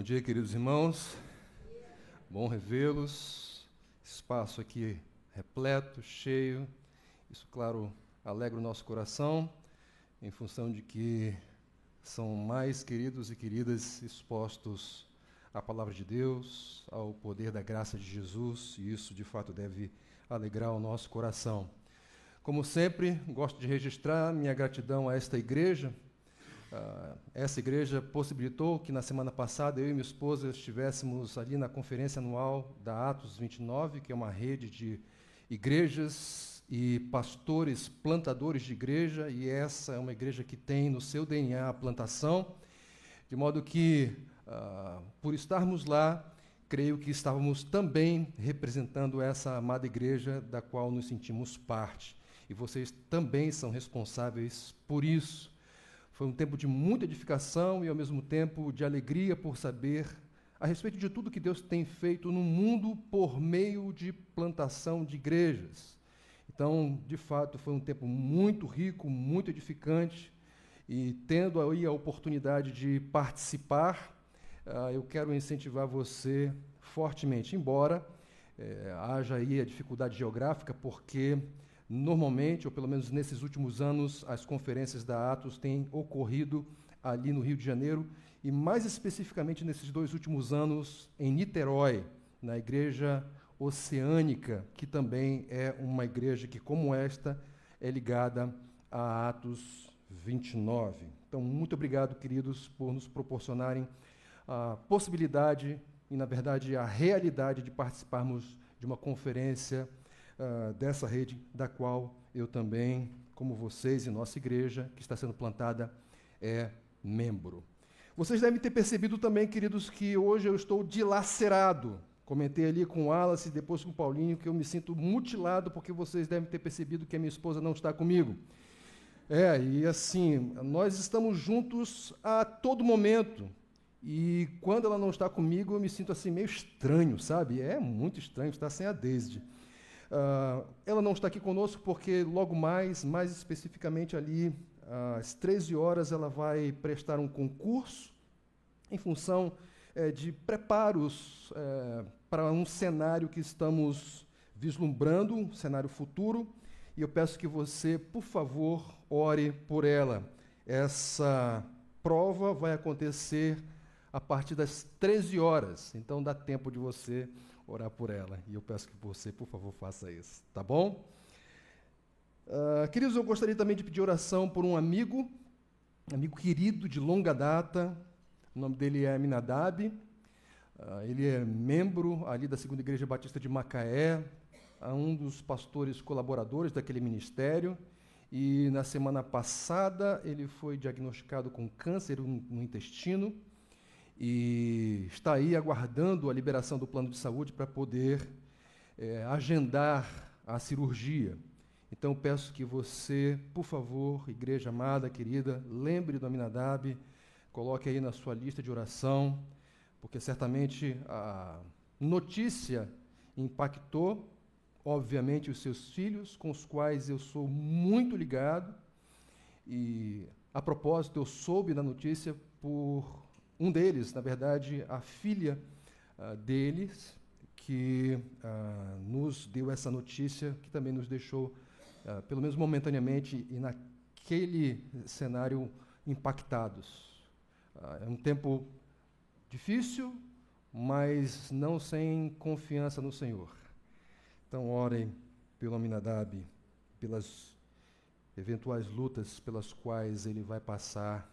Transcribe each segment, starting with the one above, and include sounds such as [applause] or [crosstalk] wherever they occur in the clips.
Bom dia, queridos irmãos. Bom revê-los. Espaço aqui repleto, cheio. Isso, claro, alegra o nosso coração, em função de que são mais queridos e queridas expostos à palavra de Deus, ao poder da graça de Jesus, e isso de fato deve alegrar o nosso coração. Como sempre, gosto de registrar minha gratidão a esta igreja Uh, essa igreja possibilitou que na semana passada eu e minha esposa estivéssemos ali na conferência anual da Atos 29, que é uma rede de igrejas e pastores plantadores de igreja, e essa é uma igreja que tem no seu DNA a plantação, de modo que, uh, por estarmos lá, creio que estávamos também representando essa amada igreja da qual nos sentimos parte. E vocês também são responsáveis por isso. Foi um tempo de muita edificação e, ao mesmo tempo, de alegria por saber a respeito de tudo que Deus tem feito no mundo por meio de plantação de igrejas. Então, de fato, foi um tempo muito rico, muito edificante, e tendo aí a oportunidade de participar, uh, eu quero incentivar você fortemente, embora eh, haja aí a dificuldade geográfica, porque Normalmente, ou pelo menos nesses últimos anos, as conferências da Atos têm ocorrido ali no Rio de Janeiro e, mais especificamente, nesses dois últimos anos, em Niterói, na Igreja Oceânica, que também é uma igreja que, como esta, é ligada a Atos 29. Então, muito obrigado, queridos, por nos proporcionarem a possibilidade e, na verdade, a realidade de participarmos de uma conferência uh, dessa rede, da qual eu também, como vocês e nossa igreja, que está sendo plantada, é membro. Vocês devem ter percebido também, queridos, que hoje eu estou dilacerado. Comentei ali com o Wallace e depois com o Paulinho que eu me sinto mutilado porque vocês devem ter percebido que a minha esposa não está comigo. É, e assim, nós estamos juntos a todo momento. E quando ela não está comigo, eu me sinto assim meio estranho, sabe? É muito estranho estar sem a Desde. Uh, ela não está aqui conosco porque logo mais, mais especificamente ali, às 13 horas, ela vai prestar um concurso em função eh, de preparos eh, para um cenário que estamos vislumbrando, um cenário futuro, e eu peço que você, por favor, ore por ela. Essa prova vai acontecer a partir das 13 horas, então dá tempo de você orar por ela. E eu peço que você, por favor, faça isso, tá bom? Uh, queridos, eu gostaria também de pedir oração por um amigo, amigo querido de longa data. O nome dele é Aminadab. Uh, ele é membro ali da Segunda Igreja Batista de Macaé, um dos pastores colaboradores daquele ministério. E na semana passada ele foi diagnosticado com câncer no intestino e está aí aguardando a liberação do plano de saúde para poder é, agendar a cirurgia. Então peço que você, por favor, igreja amada, querida, lembre do Aminadab, coloque aí na sua lista de oração, porque certamente a notícia impactou, obviamente, os seus filhos, com os quais eu sou muito ligado. E, a propósito, eu soube da notícia por um deles, na verdade, a filha uh, deles, que uh, nos deu essa notícia, que também nos deixou, uh, pelo menos momentaneamente, e naquele cenário, impactados. é um tempo difícil, mas não sem confiança no Senhor. Então, orem pelo Aminadab, pelas eventuais lutas pelas quais ele vai passar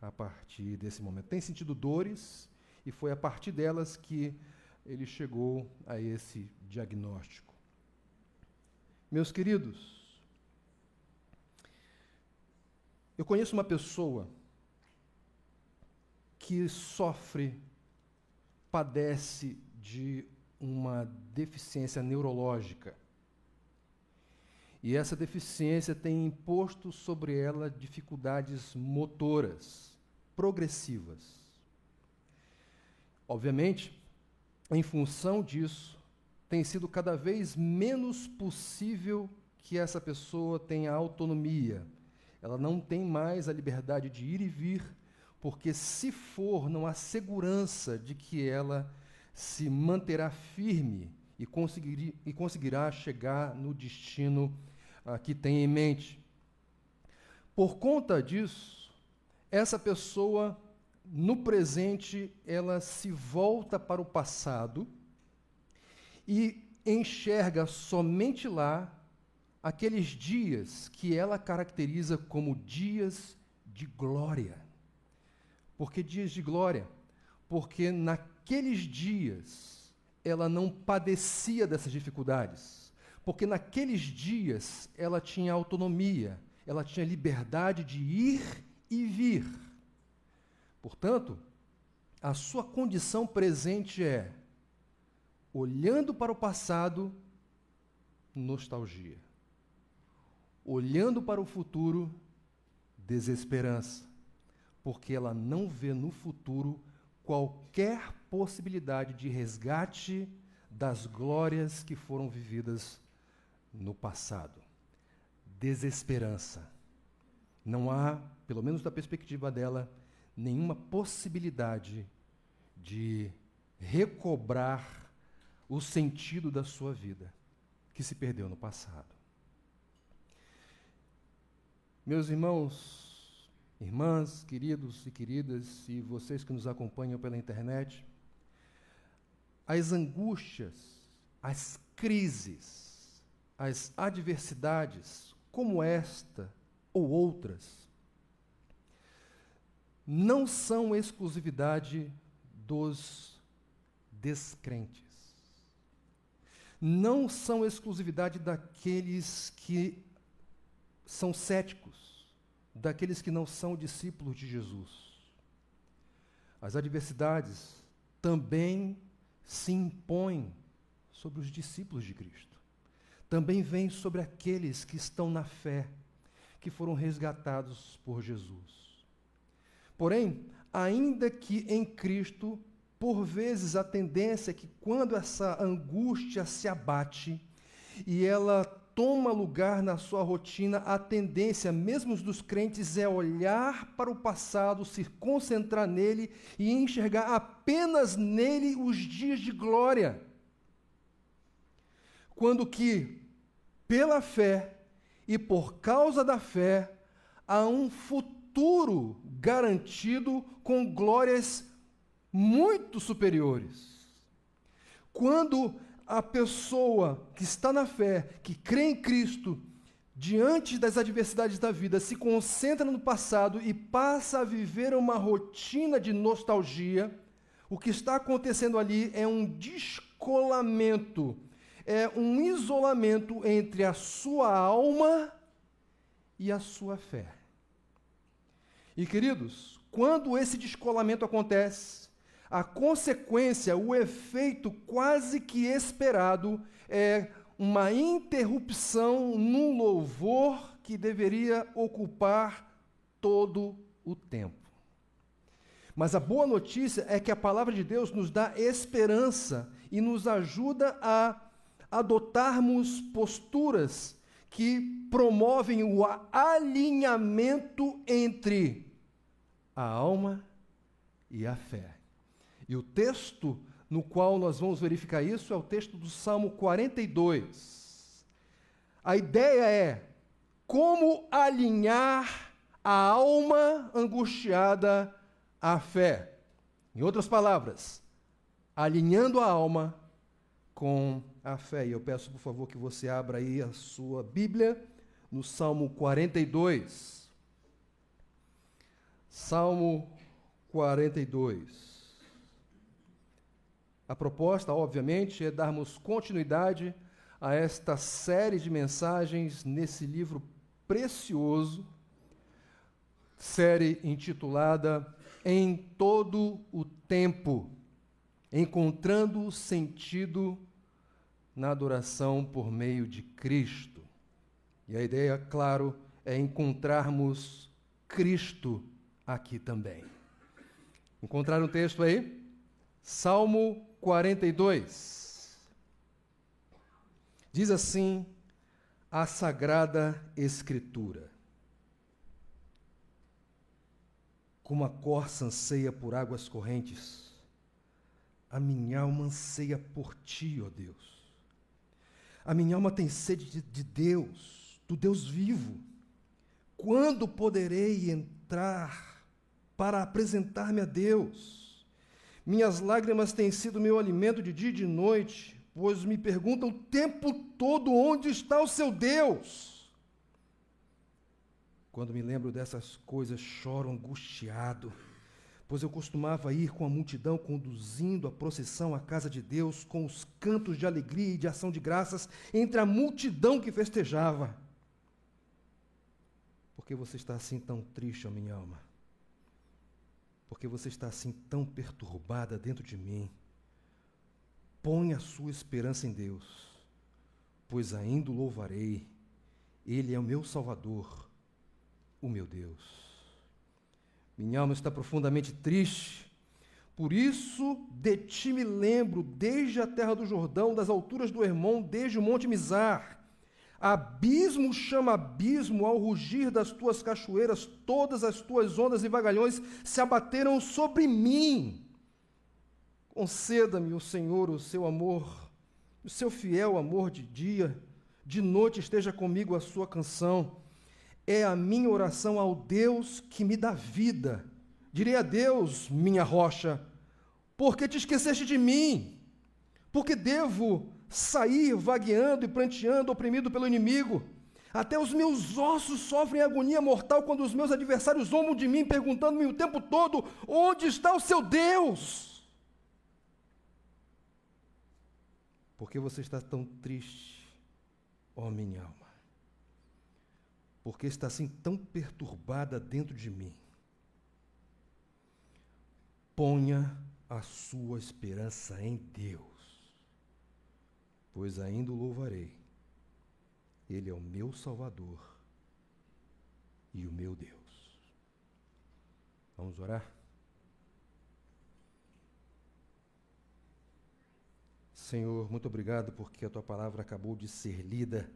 a partir desse momento. Tem sentido dores e foi a partir delas que ele chegou a esse diagnóstico. Meus queridos, eu conheço uma pessoa que sofre, padece de uma deficiência neurológica. E essa deficiência tem imposto sobre ela dificuldades motoras progressivas. Obviamente, em função disso, tem sido cada vez menos possível que essa pessoa tenha autonomia. Ela não tem mais a liberdade de ir e vir porque se for, não há segurança de que ela se manterá firme e, conseguir, e conseguirá chegar no destino ah, que tem em mente. Por conta disso, essa pessoa, no presente, ela se volta para o passado e enxerga somente lá aqueles dias que ela caracteriza como dias de glória. Por que dias de glória? Porque naqueles dias ela não padecia dessas dificuldades. Porque naqueles dias ela tinha autonomia, ela tinha liberdade de ir e vir. Portanto, a sua condição presente é, olhando para o passado, nostalgia olhando para o futuro, desesperança, porque ela não vê no futuro qualquer possibilidade de resgate das glórias que foram vividas no passado. Desesperança. Não há, pelo menos da perspectiva dela, nenhuma possibilidade de recobrar o sentido da sua vida que se perdeu no passado. Meus irmãos, irmãs, queridos e queridas, e vocês que nos acompanham pela internet, as angústias, as crises, as adversidades, como esta ou outras, não são exclusividade dos descrentes. Não são exclusividade daqueles que são céticos, daqueles que não são discípulos de Jesus. As adversidades também se impõem sobre os discípulos de Cristo. Também vêm sobre aqueles que estão na fé, que foram resgatados por Jesus. Porém, ainda que em Cristo, por vezes a tendência é que quando essa angústia se abate e ela toma lugar na sua rotina, a tendência, mesmo dos crentes, é olhar para o passado, se concentrar nele e enxergar apenas nele os dias de glória. Quando que, pela fé e por causa da fé, há um futuro garantido com glórias muito superiores. Quando a pessoa que está na fé, que crê em Cristo, diante das adversidades da vida, se concentra no passado e passa a viver uma rotina de nostalgia, o que está acontecendo ali é um descolamento, é um isolamento entre a sua alma e a sua fé. E queridos, quando esse descolamento acontece, a consequência, o efeito quase que esperado é uma interrupção num louvor que deveria ocupar todo o tempo. Mas a boa notícia é que a palavra de Deus nos dá esperança e nos ajuda a adotarmos posturas que promovem o alinhamento entre a alma e a fé. E o texto no qual nós vamos verificar isso é o texto do Salmo 42. A ideia é como alinhar a alma angustiada à fé. Em outras palavras, alinhando a alma com a fé. E eu peço, por favor, que você abra aí a sua Bíblia no Salmo 42. Salmo 42. A proposta, obviamente, é darmos continuidade a esta série de mensagens nesse livro precioso, série intitulada Em Todo o Tempo Encontrando Sentido na Adoração por Meio de Cristo. E a ideia, claro, é encontrarmos Cristo aqui também. Encontraram um texto aí? Salmo 42. Diz assim a Sagrada Escritura: como a corça anseia por águas correntes, a minha alma anseia por ti, ó Deus. A minha alma tem sede de, de Deus, do Deus vivo. Quando poderei entrar para apresentar-me a Deus? Minhas lágrimas têm sido meu alimento de dia e de noite, pois me perguntam o tempo todo onde está o seu Deus. Quando me lembro dessas coisas, choro angustiado, pois eu costumava ir com a multidão conduzindo a procissão à casa de Deus com os cantos de alegria e de ação de graças entre a multidão que festejava. Por que você está assim tão triste, ó minha alma? Por que você está assim tão perturbada dentro de mim? Põe a sua esperança em Deus, pois ainda o louvarei. Ele é o meu Salvador, o meu Deus. Minha alma está profundamente triste, por isso de ti me lembro, desde a terra do Jordão, das alturas do Hermon, desde o monte Mizar. Abismo chama abismo ao rugir das tuas cachoeiras, todas as tuas ondas e vagalhões se abateram sobre mim. Conceda-me, o Senhor, o seu amor, o seu fiel amor de dia, de noite esteja comigo a sua canção. É a minha oração ao Deus que me dá vida. Direi a Deus, minha rocha, porque te esqueceste de mim? Porque devo sair vagueando e pranteando, oprimido pelo inimigo. Até os meus ossos sofrem agonia mortal quando os meus adversários zombam de mim, perguntando-me o tempo todo: onde está o seu Deus? Por que você está tão triste, ó minha alma? Por que está assim tão perturbada dentro de mim? Ponha a sua esperança em Deus pois ainda o louvarei. Ele é o meu Salvador e o meu Deus. Vamos orar? Senhor, muito obrigado porque a tua palavra acabou de ser lida.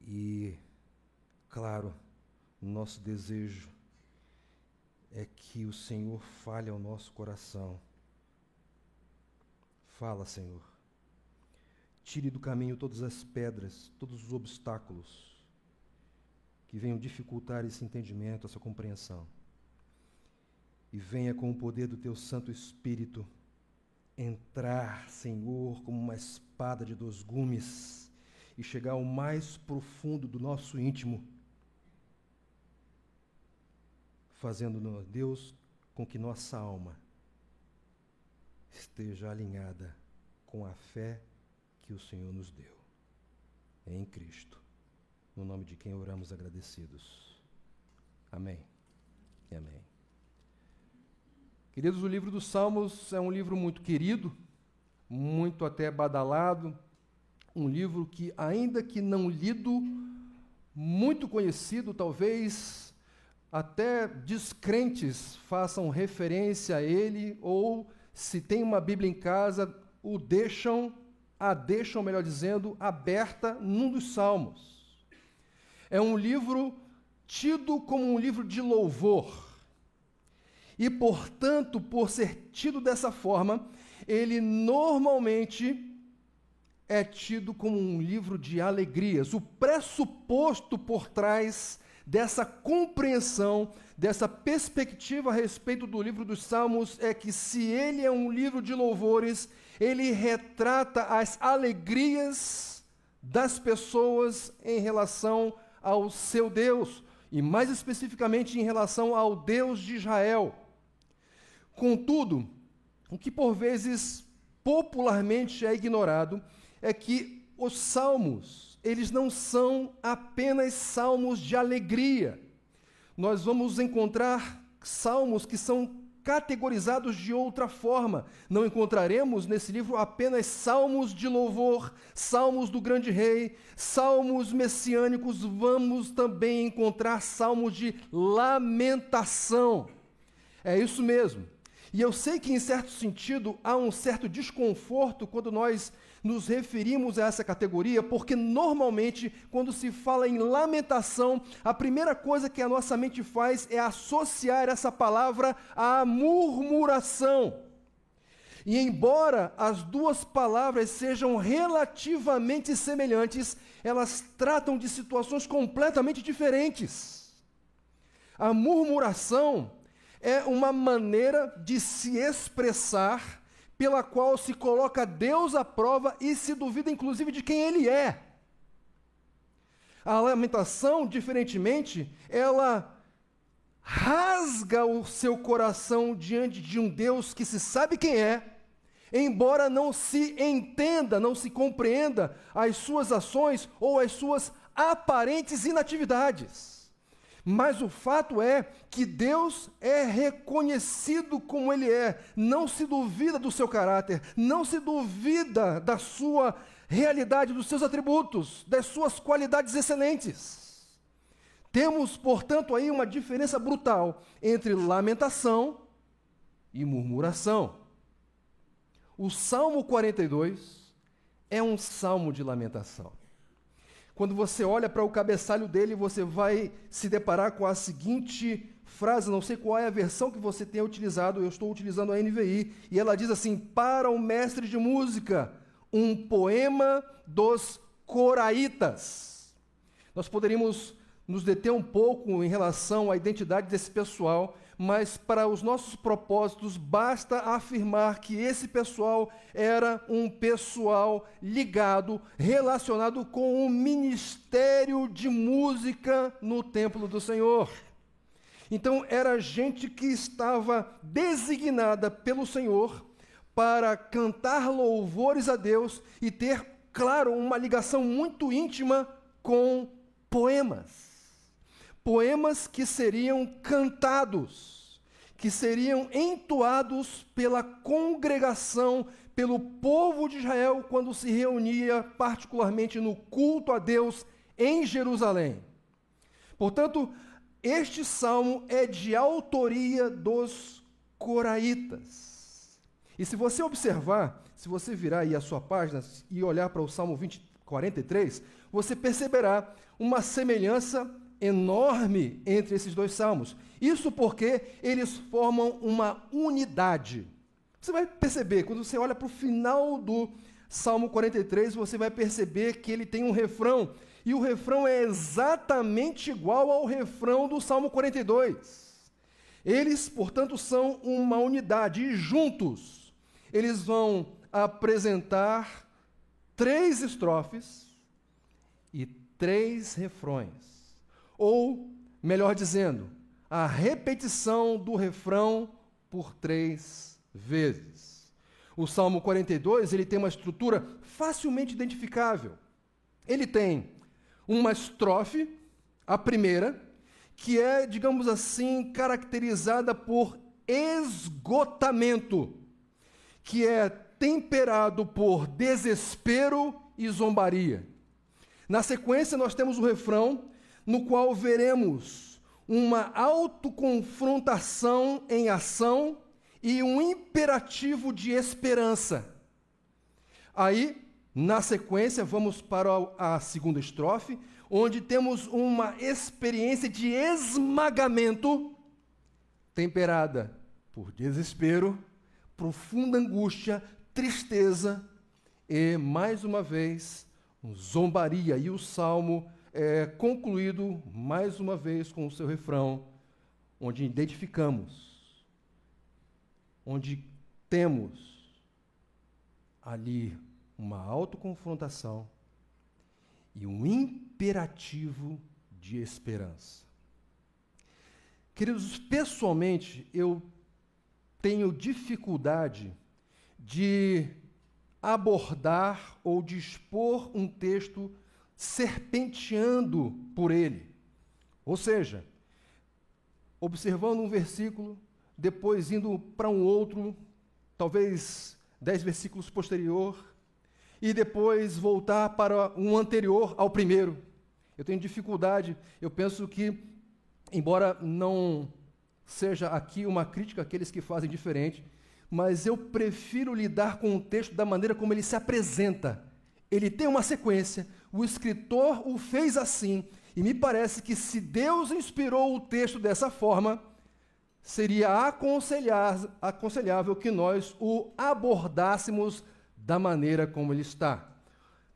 E, claro, nosso desejo é que o Senhor fale ao nosso coração. Fala, Senhor. Tire do caminho todas as pedras, todos os obstáculos que venham dificultar esse entendimento, essa compreensão. E venha com o poder do teu Santo Espírito entrar, Senhor, como uma espada de dois gumes e chegar ao mais profundo do nosso íntimo, fazendo, Deus, com que nossa alma esteja alinhada com a fé que o Senhor nos deu. Em Cristo. No nome de quem oramos agradecidos. Amém. E amém. Queridos, o livro dos Salmos é um livro muito querido, muito até badalado, um livro que, ainda que não lido, muito conhecido, talvez até descrentes façam referência a ele, ou se tem uma Bíblia em casa, o deixam a deixam, melhor dizendo, aberta num dos salmos. É um livro tido como um livro de louvor. E, portanto, por ser tido dessa forma, ele normalmente é tido como um livro de alegrias. O pressuposto por trás dessa compreensão, dessa perspectiva a respeito do livro dos Salmos é que, se ele é um livro de louvores, ele retrata as alegrias das pessoas em relação ao seu Deus, e mais especificamente em relação ao Deus de Israel. Contudo, o que por vezes popularmente é ignorado é que os salmos, eles não são apenas salmos de alegria. Nós vamos encontrar salmos que são categorizados de outra forma. Não encontraremos nesse livro apenas salmos de louvor, salmos do grande rei, salmos messiânicos, vamos também encontrar salmos de lamentação. É isso mesmo. E eu sei que, em certo sentido, há um certo desconforto quando nós nos referimos a essa categoria porque normalmente, quando se fala em lamentação, a primeira coisa que a nossa mente faz é associar essa palavra à murmuração. E embora as duas palavras sejam relativamente semelhantes, elas tratam de situações completamente diferentes. A murmuração é uma maneira de se expressar pela qual se coloca Deus à prova e se duvida, inclusive, de quem Ele é. A lamentação, diferentemente, ela rasga o seu coração diante de um Deus que se sabe quem é, embora não se entenda, não se compreenda as suas ações ou as suas aparentes inatividades. Mas o fato é que Deus é reconhecido como Ele é, não se duvida do seu caráter, não se duvida da sua realidade, dos seus atributos, das suas qualidades excelentes. Temos, portanto, aí uma diferença brutal entre lamentação e murmuração. O Salmo 42 é um salmo de lamentação. Quando você olha para o cabeçalho dele, você vai se deparar com a seguinte frase, não sei qual é a versão que você tenha utilizado, eu estou utilizando a NVI, e ela diz assim: Para o mestre de música, um poema dos coraitas. Nós poderíamos nos deter um pouco em relação à identidade desse pessoal, mas para os nossos propósitos basta afirmar que esse pessoal era um pessoal ligado, relacionado com o ministério de música no templo do Senhor. Então era gente que estava designada pelo Senhor para cantar louvores a Deus e ter, claro, uma ligação muito íntima com poemas poemas que seriam cantados, que seriam entoados pela congregação, pelo povo de Israel quando se reunia, particularmente no culto a Deus em Jerusalém. Portanto, este salmo é de autoria dos coraitas. E se você observar, se você virar aí a sua página e olhar para o Salmo 20, 43, você perceberá uma semelhança enorme entre esses dois salmos. Isso porque eles formam uma unidade. Você vai perceber, quando você olha para o final do Salmo 43, você vai perceber que ele tem um refrão, e o refrão é exatamente igual ao refrão do Salmo 42. Eles, portanto, são uma unidade, e juntos eles vão apresentar três estrofes e três refrões. Ou, melhor dizendo, a repetição do refrão por três vezes. O Salmo 42 ele tem uma estrutura facilmente identificável. Ele tem uma estrofe, a primeira, que é, digamos assim, caracterizada por esgotamento, que é temperado por desespero e zombaria. Na sequência, nós temos o refrão, no qual veremos uma autoconfrontação em ação e um imperativo de esperança. Aí, na sequência, vamos para a segunda estrofe, onde temos uma experiência de esmagamento temperada por desespero, profunda angústia, tristeza e, mais uma vez, zombaria. E o salmo é concluído mais uma vez com o seu refrão, onde identificamos, onde temos ali uma autoconfrontação e um imperativo de esperança. Queridos, pessoalmente, eu tenho dificuldade de abordar ou de expor um texto serpenteando por ele. Ou seja, observando um versículo, depois indo para um outro, talvez dez versículos posterior, e depois voltar para um anterior ao primeiro. Eu tenho dificuldade, eu penso que, embora não seja aqui uma crítica àqueles que fazem diferente, mas eu prefiro lidar com o texto da maneira como ele se apresenta. Ele tem uma sequência, o escritor o fez assim, e me parece que se Deus inspirou o texto dessa forma, seria aconselhável que nós o abordássemos da maneira como ele está.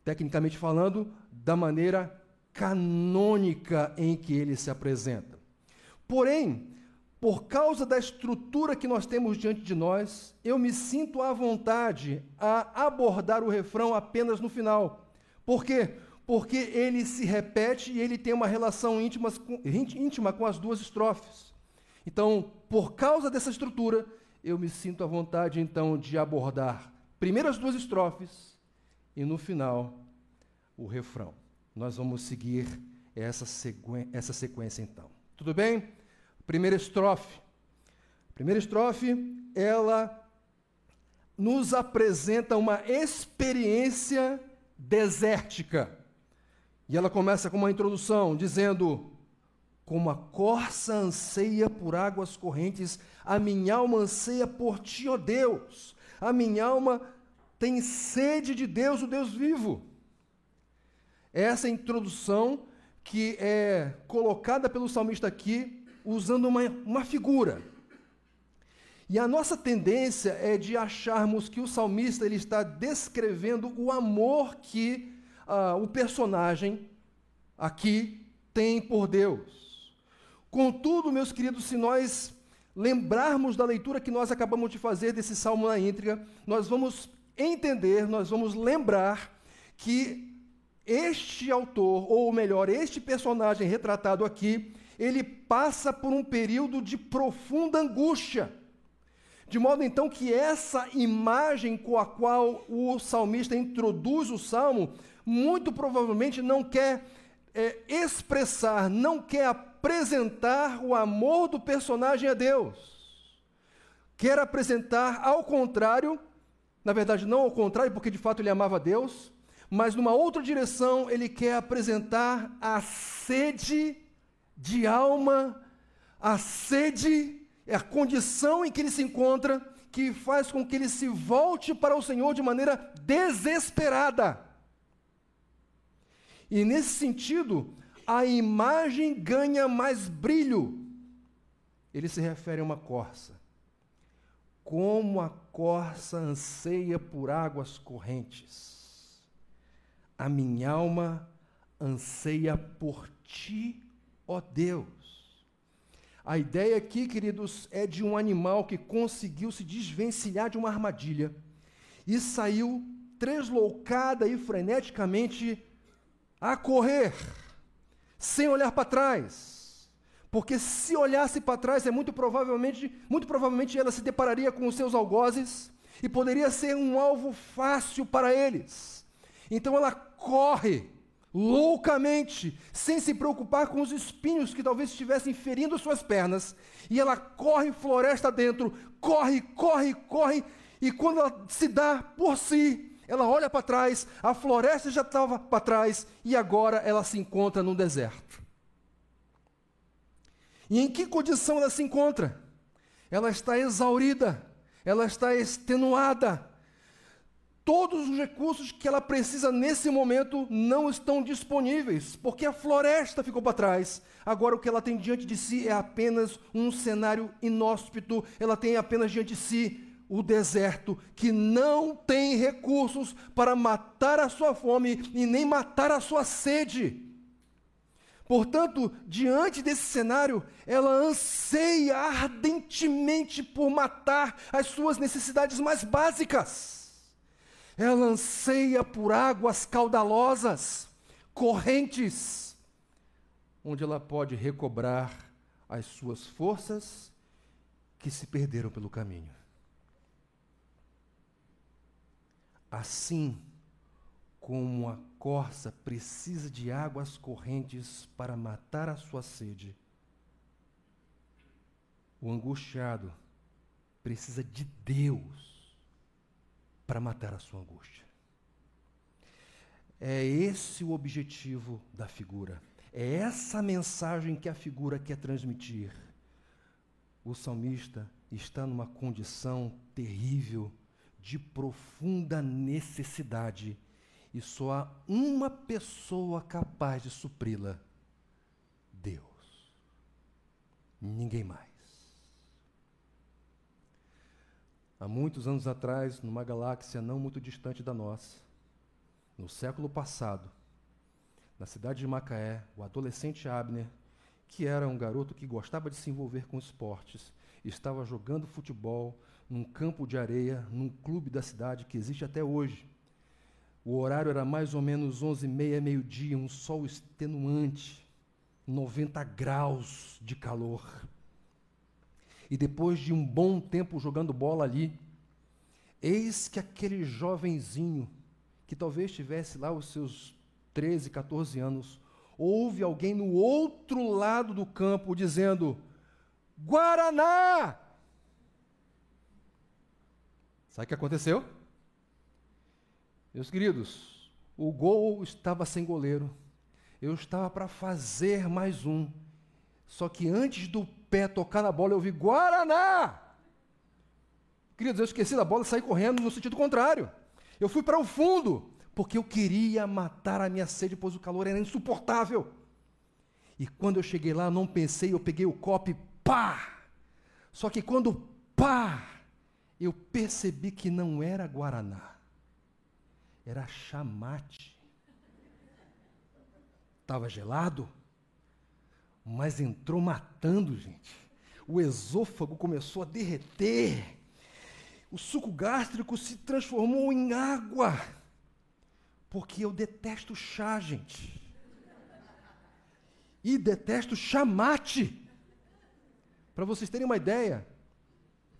Tecnicamente falando, da maneira canônica em que ele se apresenta. Porém, por causa da estrutura que nós temos diante de nós, eu me sinto à vontade a abordar o refrão apenas no final. Por quê? Porque ele se repete e ele tem uma relação íntima com, íntima com as duas estrofes. Então, por causa dessa estrutura, eu me sinto à vontade então de abordar primeiro as duas estrofes e no final o refrão. Nós vamos seguir essa, essa sequência então. Tudo bem? Primeira estrofe. Primeira estrofe, ela nos apresenta uma experiência desértica. E ela começa com uma introdução dizendo: Como a corça anseia por águas correntes, a minha alma anseia por ti, ó Deus. A minha alma tem sede de Deus, o Deus vivo. Essa introdução que é colocada pelo salmista aqui usando uma, uma figura. E a nossa tendência é de acharmos que o salmista ele está descrevendo o amor que uh, o personagem aqui tem por Deus. Contudo, meus queridos, se nós lembrarmos da leitura que nós acabamos de fazer desse salmo na íntegra, nós vamos entender, nós vamos lembrar que este autor, ou melhor, este personagem retratado aqui, ele passa por um período de profunda angústia. De modo então que essa imagem com a qual o salmista introduz o salmo, muito provavelmente não quer é, expressar, não quer apresentar o amor do personagem a Deus. Quer apresentar, ao contrário, na verdade, não ao contrário, porque de fato ele amava Deus, mas numa outra direção, ele quer apresentar a sede de alma, a sede, é a condição em que ele se encontra, que faz com que ele se volte para o Senhor de maneira desesperada. E nesse sentido, a imagem ganha mais brilho. Ele se refere a uma corça. Como a corça anseia por águas correntes, a minha alma anseia por ti, ó Deus. A ideia aqui, queridos, é de um animal que conseguiu se desvencilhar de uma armadilha e saiu tresloucada e freneticamente a correr, sem olhar para trás. Porque se olhasse para trás, é muito provavelmente, muito provavelmente ela se depararia com os seus algozes e poderia ser um alvo fácil para eles. Então ela corre loucamente, sem se preocupar com os espinhos que talvez estivessem ferindo suas pernas, e ela corre floresta dentro, corre, corre, corre, e quando ela se dá por si, ela olha para trás, a floresta já estava para trás, e agora ela se encontra no deserto. E em que condição ela se encontra? Ela está exaurida, ela está extenuada, todos os recursos que ela precisa nesse momento não estão disponíveis, porque a floresta ficou para trás. Agora o que ela tem diante de si é apenas um cenário inóspito, ela tem apenas diante de si o deserto, que não tem recursos para matar a sua fome e nem matar a sua sede. Portanto, diante desse cenário, ela anseia ardentemente por matar as suas necessidades mais básicas. Ela anseia por águas caudalosas, correntes, onde ela pode recobrar as suas forças que se perderam pelo caminho. Assim como a corça precisa de águas correntes para matar a sua sede, o angustiado precisa de Deus para matar a sua angústia. É esse o objetivo da figura. É essa mensagem que a figura quer transmitir. O salmista está numa condição terrível de profunda necessidade e só há uma pessoa capaz de supri-la: Deus. Ninguém mais. Há muitos anos atrás, numa galáxia não muito distante da nossa, no século passado, na cidade de Macaé, o adolescente Abner, que era um garoto que gostava de se envolver com esportes, estava jogando futebol num campo de areia, num clube da cidade que existe até hoje. O horário era mais ou menos 11h30, meio-dia, um sol extenuante, 90 graus de calor. E depois de um bom tempo jogando bola ali, eis que aquele jovenzinho, que talvez tivesse lá os seus 13, 14 anos, ouve alguém no outro lado do campo dizendo: Guaraná! Sabe o que aconteceu? Meus queridos, o gol estava sem goleiro. Eu estava para fazer mais um. Só que antes do pé tocar na bola, eu vi Guaraná! Queridos, eu esqueci da bola e saí correndo no sentido contrário. Eu fui para o fundo, porque eu queria matar a minha sede, pois o calor era insuportável. E quando eu cheguei lá, não pensei, eu peguei o copo e pá! Só que quando pá, eu percebi que não era Guaraná, era chamate. Estava gelado, mas entrou matando, gente. O esôfago começou a derreter. O suco gástrico se transformou em água. Porque eu detesto chá, gente. E detesto chamate. Para vocês terem uma ideia,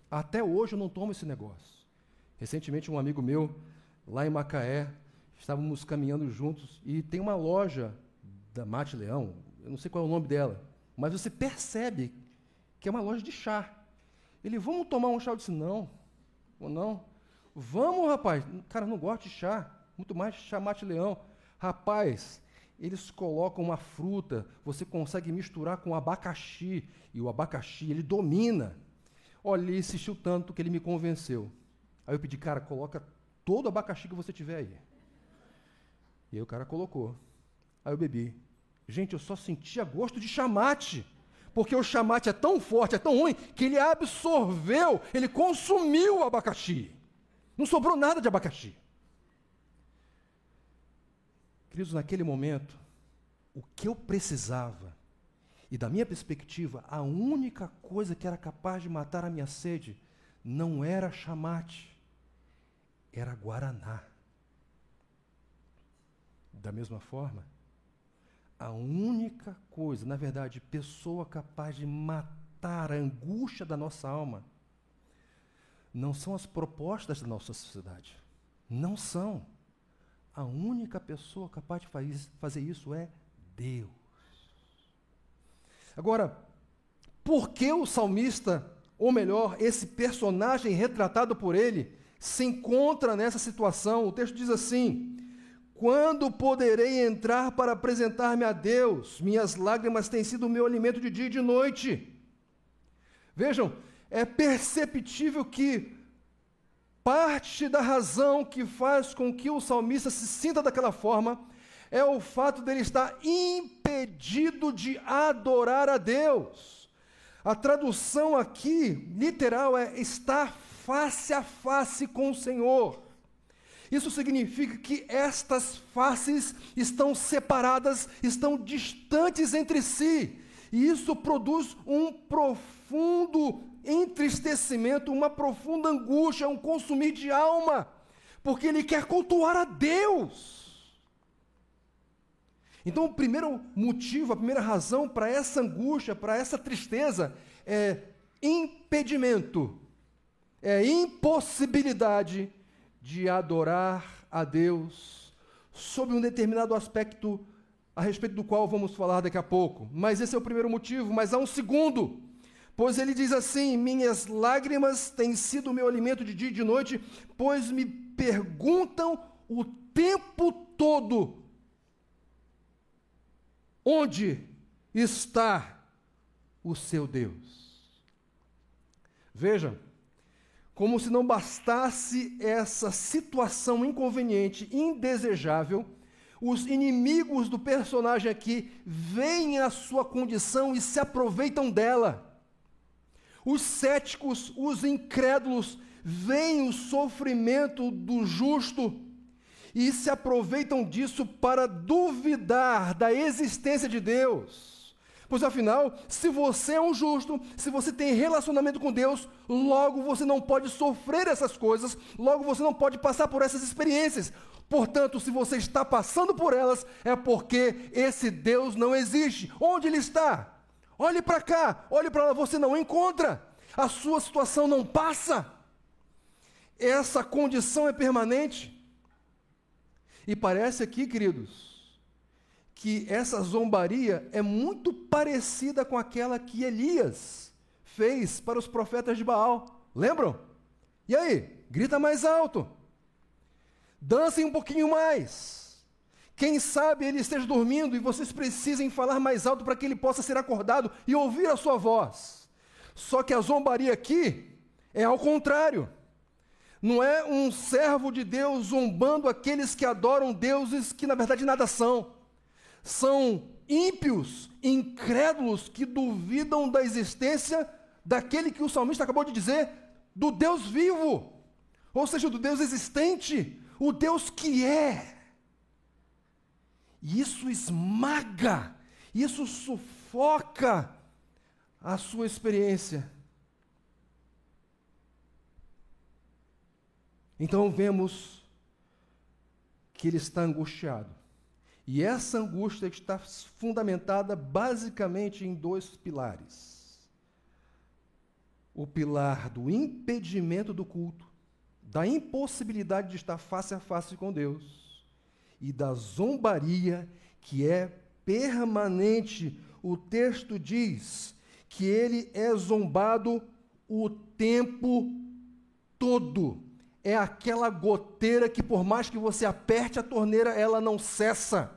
até hoje eu não tomo esse negócio. Recentemente, um amigo meu, lá em Macaé, estávamos caminhando juntos e tem uma loja da Mate Leão, eu não sei qual é o nome dela, mas você percebe que é uma loja de chá. Ele, vamos tomar um chá? Eu disse, não, ou não. Vamos, rapaz. Cara, não gosto de chá, muito mais chá Mate Leão. Rapaz, eles colocam uma fruta, você consegue misturar com abacaxi, e o abacaxi, ele domina. Olha, ele insistiu tanto que ele me convenceu. Aí eu pedi, cara, coloca todo o abacaxi que você tiver aí. E aí o cara colocou. Aí eu bebi. Gente, eu só sentia gosto de chamate. Porque o chamate é tão forte, é tão ruim, que ele absorveu, ele consumiu o abacaxi. Não sobrou nada de abacaxi. Queridos, naquele momento, o que eu precisava e da minha perspectiva, a única coisa que era capaz de matar a minha sede não era chamate, era guaraná. Da mesma forma, a única coisa, na verdade, pessoa capaz de matar a angústia da nossa alma, não são as propostas da nossa sociedade. Não são. A única pessoa capaz de fazer isso é Deus. Agora, por que o salmista, ou melhor, esse personagem retratado por ele, se encontra nessa situação? O texto diz assim: Quando poderei entrar para apresentar-me a Deus? Minhas lágrimas têm sido o meu alimento de dia e de noite. Vejam, é perceptível que parte da razão que faz com que o salmista se sinta daquela forma é o fato dele estar impedido de adorar a Deus. A tradução aqui, literal, é estar face a face com o Senhor. Isso significa que estas faces estão separadas, estão distantes entre si. E isso produz um profundo entristecimento, uma profunda angústia, um consumir de alma, porque ele quer cultuar a Deus. Então, o primeiro motivo, a primeira razão para essa angústia, para essa tristeza, é impedimento, é impossibilidade de adorar a Deus sob um determinado aspecto a respeito do qual vamos falar daqui a pouco. Mas esse é o primeiro motivo, mas há um segundo. Pois ele diz assim: Minhas lágrimas têm sido meu alimento de dia e de noite, pois me perguntam o tempo todo Onde está o seu Deus? Veja, como se não bastasse essa situação inconveniente, indesejável, os inimigos do personagem aqui veem a sua condição e se aproveitam dela. Os céticos, os incrédulos, veem o sofrimento do justo e se aproveitam disso para duvidar da existência de Deus. Pois afinal, se você é um justo, se você tem relacionamento com Deus, logo você não pode sofrer essas coisas, logo você não pode passar por essas experiências. Portanto, se você está passando por elas, é porque esse Deus não existe. Onde ele está? Olhe para cá, olhe para lá, você não encontra. A sua situação não passa. Essa condição é permanente. E parece aqui, queridos, que essa zombaria é muito parecida com aquela que Elias fez para os profetas de Baal. Lembram? E aí? Grita mais alto. Dancem um pouquinho mais. Quem sabe ele esteja dormindo e vocês precisem falar mais alto para que ele possa ser acordado e ouvir a sua voz. Só que a zombaria aqui é ao contrário. Não é um servo de Deus zombando aqueles que adoram deuses que na verdade nada são são ímpios, incrédulos, que duvidam da existência daquele que o salmista acabou de dizer, do Deus vivo, ou seja, do Deus existente, o Deus que é. E isso esmaga, isso sufoca a sua experiência. Então vemos que ele está angustiado. E essa angústia está fundamentada basicamente em dois pilares: o pilar do impedimento do culto, da impossibilidade de estar face a face com Deus, e da zombaria que é permanente. O texto diz que ele é zombado o tempo todo. É aquela goteira que, por mais que você aperte a torneira, ela não cessa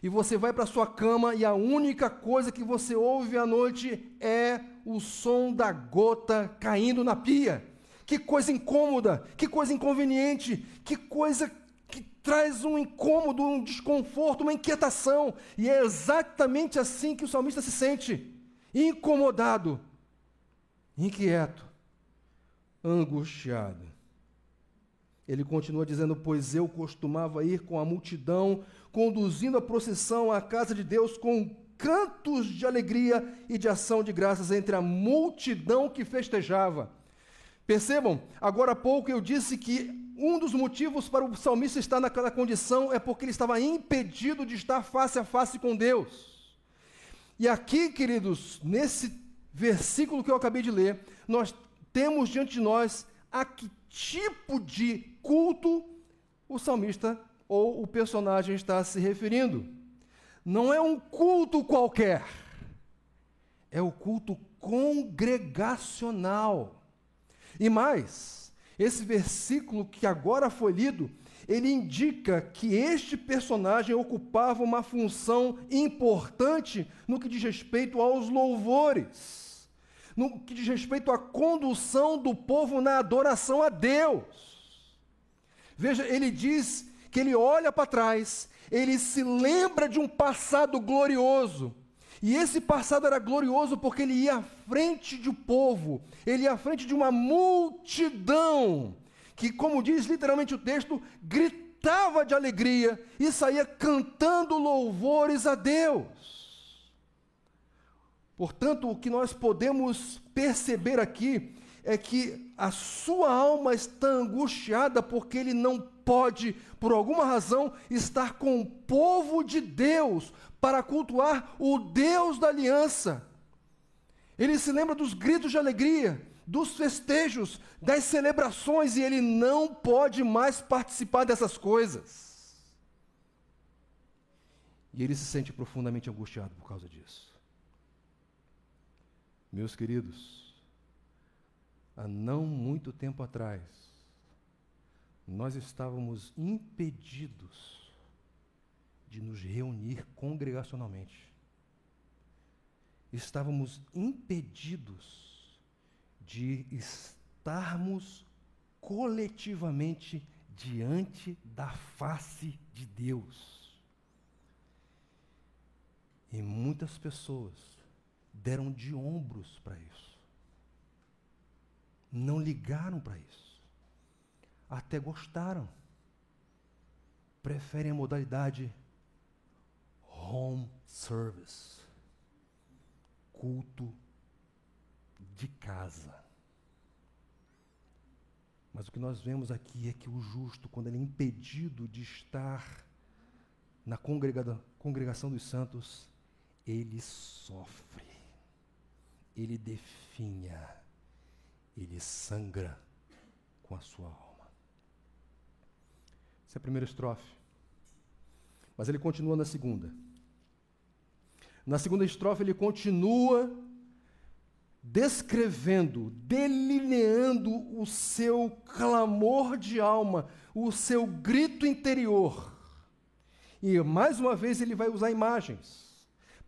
e você vai para sua cama e a única coisa que você ouve à noite é o som da gota caindo na pia. Que coisa incômoda, que coisa inconveniente, que coisa que traz um incômodo, um desconforto, uma inquietação. E é exatamente assim que o salmista se sente: incomodado, inquieto, angustiado. Ele continua dizendo: Pois eu costumava ir com a multidão conduzindo a procissão à casa de Deus com cantos de alegria e de ação de graças entre a multidão que festejava. Percebam, agora há pouco eu disse que um dos motivos para o salmista estar naquela condição é porque ele estava impedido de estar face a face com Deus. E aqui, queridos, nesse versículo que eu acabei de ler, nós temos diante de nós a que tipo de culto o salmista ou o personagem está se referindo. Não é um culto qualquer, é o culto congregacional. E mais, esse versículo que agora foi lido, ele indica que este personagem ocupava uma função importante no que diz respeito aos louvores, no que diz respeito à condução do povo na adoração a Deus. Veja, ele diz que ele olha para trás, ele se lembra de um passado glorioso. E esse passado era glorioso porque ele ia à frente de um povo, ele ia à frente de uma multidão, que, como diz literalmente o texto, gritava de alegria e saía cantando louvores a Deus. Portanto, o que nós podemos perceber aqui é que a sua alma está angustiada porque ele não pode, por alguma razão, estar com o povo de Deus para cultuar o Deus da aliança. Ele se lembra dos gritos de alegria, dos festejos, das celebrações e ele não pode mais participar dessas coisas. E ele se sente profundamente angustiado por causa disso. Meus queridos, há não muito tempo atrás, nós estávamos impedidos de nos reunir congregacionalmente. Estávamos impedidos de estarmos coletivamente diante da face de Deus. E muitas pessoas deram de ombros para isso. Não ligaram para isso. Até gostaram. Preferem a modalidade home service culto de casa. Mas o que nós vemos aqui é que o justo, quando ele é impedido de estar na congregação dos santos, ele sofre, ele definha, ele sangra com a sua alma. Essa é a primeira estrofe. Mas ele continua na segunda. Na segunda estrofe, ele continua descrevendo, delineando o seu clamor de alma, o seu grito interior. E mais uma vez ele vai usar imagens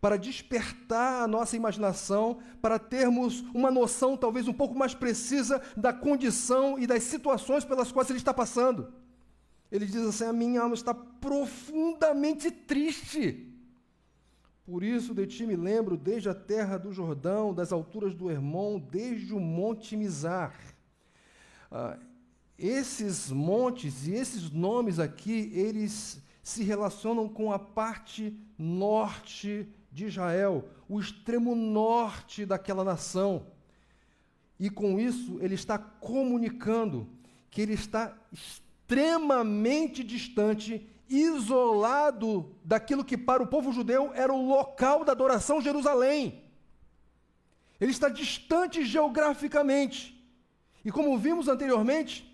para despertar a nossa imaginação, para termos uma noção talvez um pouco mais precisa da condição e das situações pelas quais ele está passando. Ele diz assim: A minha alma está profundamente triste. Por isso de ti me lembro desde a terra do Jordão, das alturas do Hermon, desde o monte Mizar. Ah, esses montes e esses nomes aqui, eles se relacionam com a parte norte de Israel, o extremo norte daquela nação. E com isso, ele está comunicando que ele está extremamente distante isolado daquilo que para o povo judeu era o local da adoração Jerusalém. Ele está distante geograficamente. E como vimos anteriormente,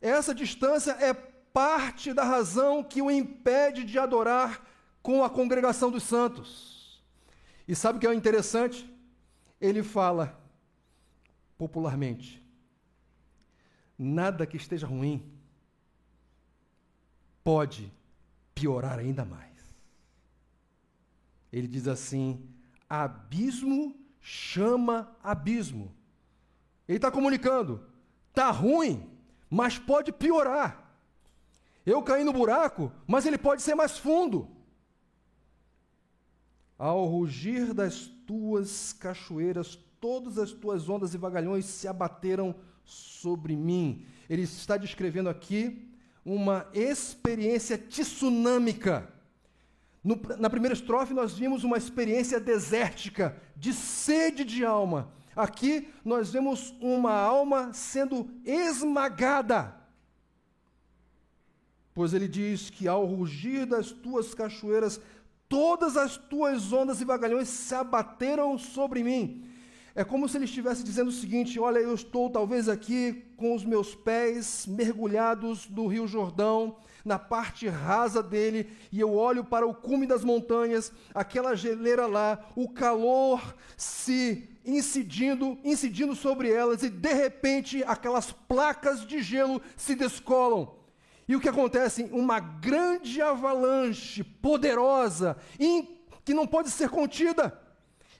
essa distância é parte da razão que o impede de adorar com a congregação dos santos. E sabe o que é interessante? Ele fala popularmente: nada que esteja ruim pode piorar ainda mais. Ele diz assim: abismo chama abismo. Ele está comunicando, está ruim, mas pode piorar. Eu caí no buraco, mas ele pode ser mais fundo. Ao rugir das tuas cachoeiras, todas as tuas ondas e vagalhões se abateram sobre mim. Ele está descrevendo aqui uma experiência tsunâmica. No, na primeira estrofe, nós vimos uma experiência desértica, de sede de alma. Aqui, nós vemos uma alma sendo esmagada. Pois ele diz que ao rugir das tuas cachoeiras, todas as tuas ondas e vagalhões se abateram sobre mim. É como se ele estivesse dizendo o seguinte: Olha, eu estou talvez aqui com os meus pés mergulhados no Rio Jordão, na parte rasa dele, e eu olho para o cume das montanhas, aquela geleira lá, o calor se incidindo, incidindo sobre elas, e de repente aquelas placas de gelo se descolam. E o que acontece? Uma grande avalanche poderosa, que não pode ser contida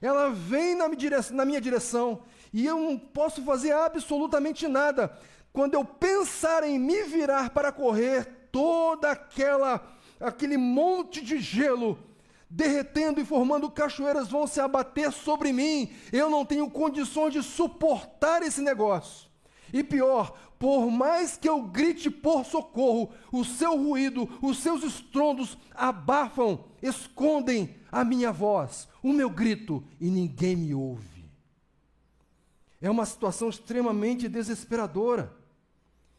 ela vem na minha direção e eu não posso fazer absolutamente nada. Quando eu pensar em me virar para correr, toda aquela aquele monte de gelo derretendo e formando cachoeiras vão se abater sobre mim. Eu não tenho condições de suportar esse negócio. E pior, por mais que eu grite por socorro, o seu ruído, os seus estrondos abafam, escondem a minha voz, o meu grito, e ninguém me ouve. É uma situação extremamente desesperadora.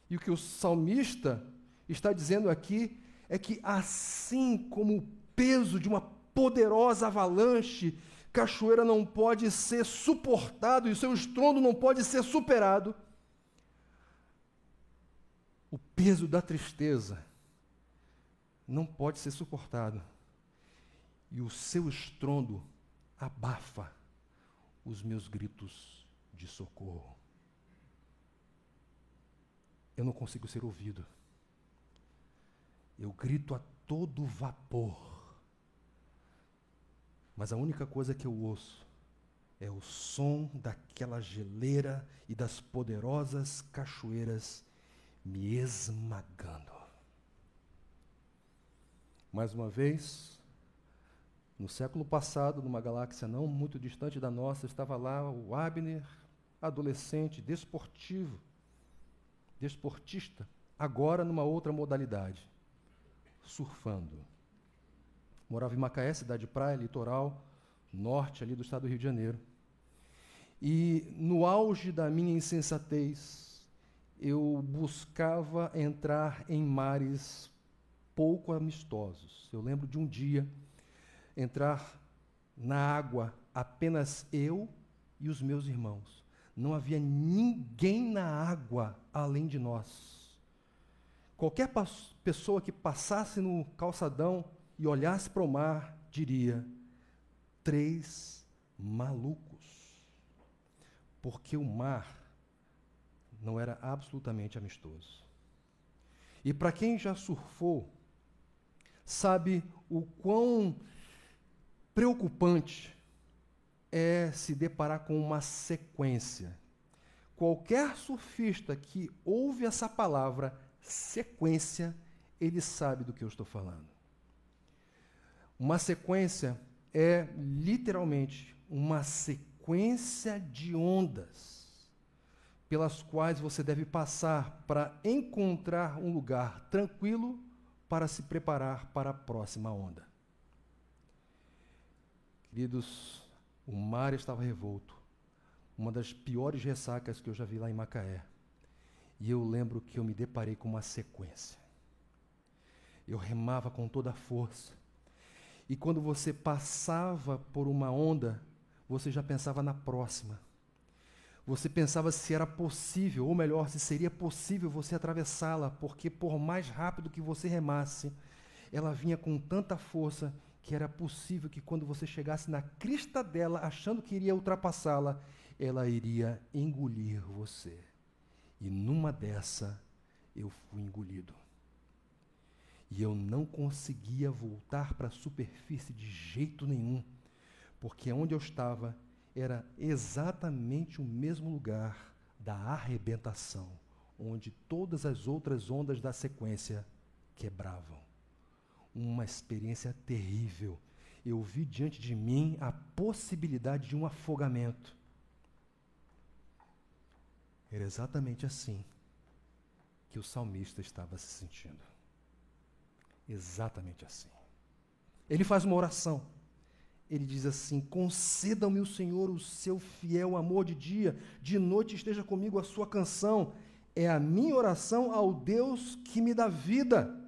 E o que o salmista está dizendo aqui é que, assim como o peso de uma poderosa avalanche, cachoeira não pode ser suportado e o seu estrondo não pode ser superado, o peso da tristeza não pode ser suportado e o seu estrondo abafa os meus gritos de socorro. Eu não consigo ser ouvido. Eu grito a todo vapor. Mas a única coisa que eu ouço é o som daquela geleira e das poderosas cachoeiras me esmagando. Mais uma vez, no século passado, numa galáxia não muito distante da nossa, estava lá o Abner, adolescente, desportivo, desportista, agora numa outra modalidade, surfando. Morava em Macaé, cidade de praia, litoral, norte ali do estado do Rio de Janeiro. E no auge da minha insensatez, eu buscava entrar em mares pouco amistosos. Eu lembro de um dia entrar na água apenas eu e os meus irmãos. Não havia ninguém na água além de nós. Qualquer pessoa que passasse no calçadão e olhasse para o mar diria: três malucos. Porque o mar não era absolutamente amistoso. E para quem já surfou, sabe o quão preocupante é se deparar com uma sequência. Qualquer surfista que ouve essa palavra sequência, ele sabe do que eu estou falando. Uma sequência é literalmente uma sequência de ondas pelas quais você deve passar para encontrar um lugar tranquilo para se preparar para a próxima onda. Queridos, o mar estava revolto. Uma das piores ressacas que eu já vi lá em Macaé. E eu lembro que eu me deparei com uma sequência. Eu remava com toda a força. E quando você passava por uma onda, você já pensava na próxima. Você pensava se era possível, ou melhor, se seria possível você atravessá-la, porque por mais rápido que você remasse, ela vinha com tanta força que era possível que quando você chegasse na crista dela, achando que iria ultrapassá-la, ela iria engolir você. E numa dessa, eu fui engolido. E eu não conseguia voltar para a superfície de jeito nenhum, porque onde eu estava era exatamente o mesmo lugar da arrebentação, onde todas as outras ondas da sequência quebravam. Uma experiência terrível. Eu vi diante de mim a possibilidade de um afogamento. Era exatamente assim que o salmista estava se sentindo. Exatamente assim. Ele faz uma oração ele diz assim: Conceda-me o Senhor o seu fiel amor de dia, de noite esteja comigo a sua canção. É a minha oração ao Deus que me dá vida.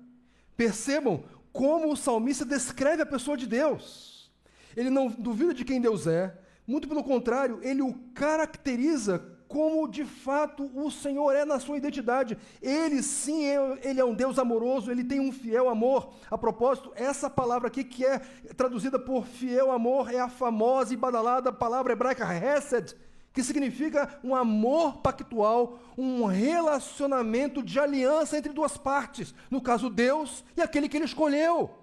Percebam como o salmista descreve a pessoa de Deus. Ele não duvida de quem Deus é, muito pelo contrário, ele o caracteriza como de fato o Senhor é na sua identidade. Ele sim, é, ele é um Deus amoroso, ele tem um fiel amor. A propósito, essa palavra aqui que é traduzida por fiel amor é a famosa e badalada palavra hebraica hesed, que significa um amor pactual, um relacionamento de aliança entre duas partes, no caso Deus e aquele que ele escolheu.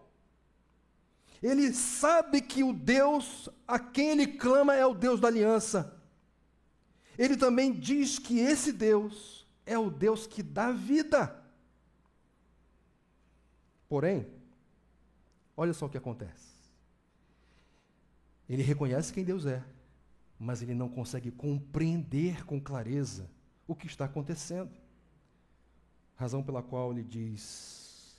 Ele sabe que o Deus a quem ele clama é o Deus da aliança ele também diz que esse Deus é o Deus que dá vida. Porém, olha só o que acontece. Ele reconhece quem Deus é, mas ele não consegue compreender com clareza o que está acontecendo. Razão pela qual ele diz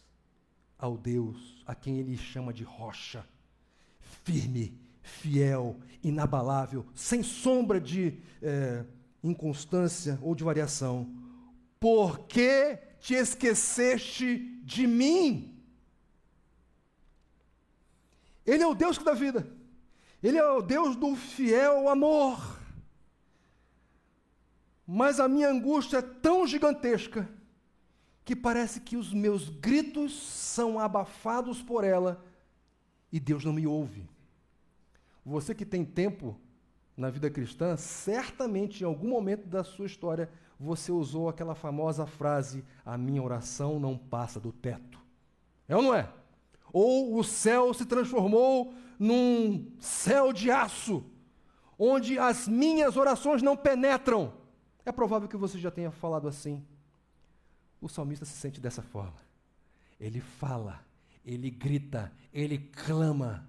ao Deus a quem ele chama de rocha, firme, fiel, inabalável, sem sombra de é, inconstância ou de variação. Por que te esqueceste de mim? Ele é o Deus que dá vida. Ele é o Deus do fiel amor. Mas a minha angústia é tão gigantesca que parece que os meus gritos são abafados por ela e Deus não me ouve. Você que tem tempo na vida cristã, certamente em algum momento da sua história você usou aquela famosa frase: A minha oração não passa do teto. É ou não é? Ou o céu se transformou num céu de aço, onde as minhas orações não penetram. É provável que você já tenha falado assim. O salmista se sente dessa forma. Ele fala, ele grita, ele clama,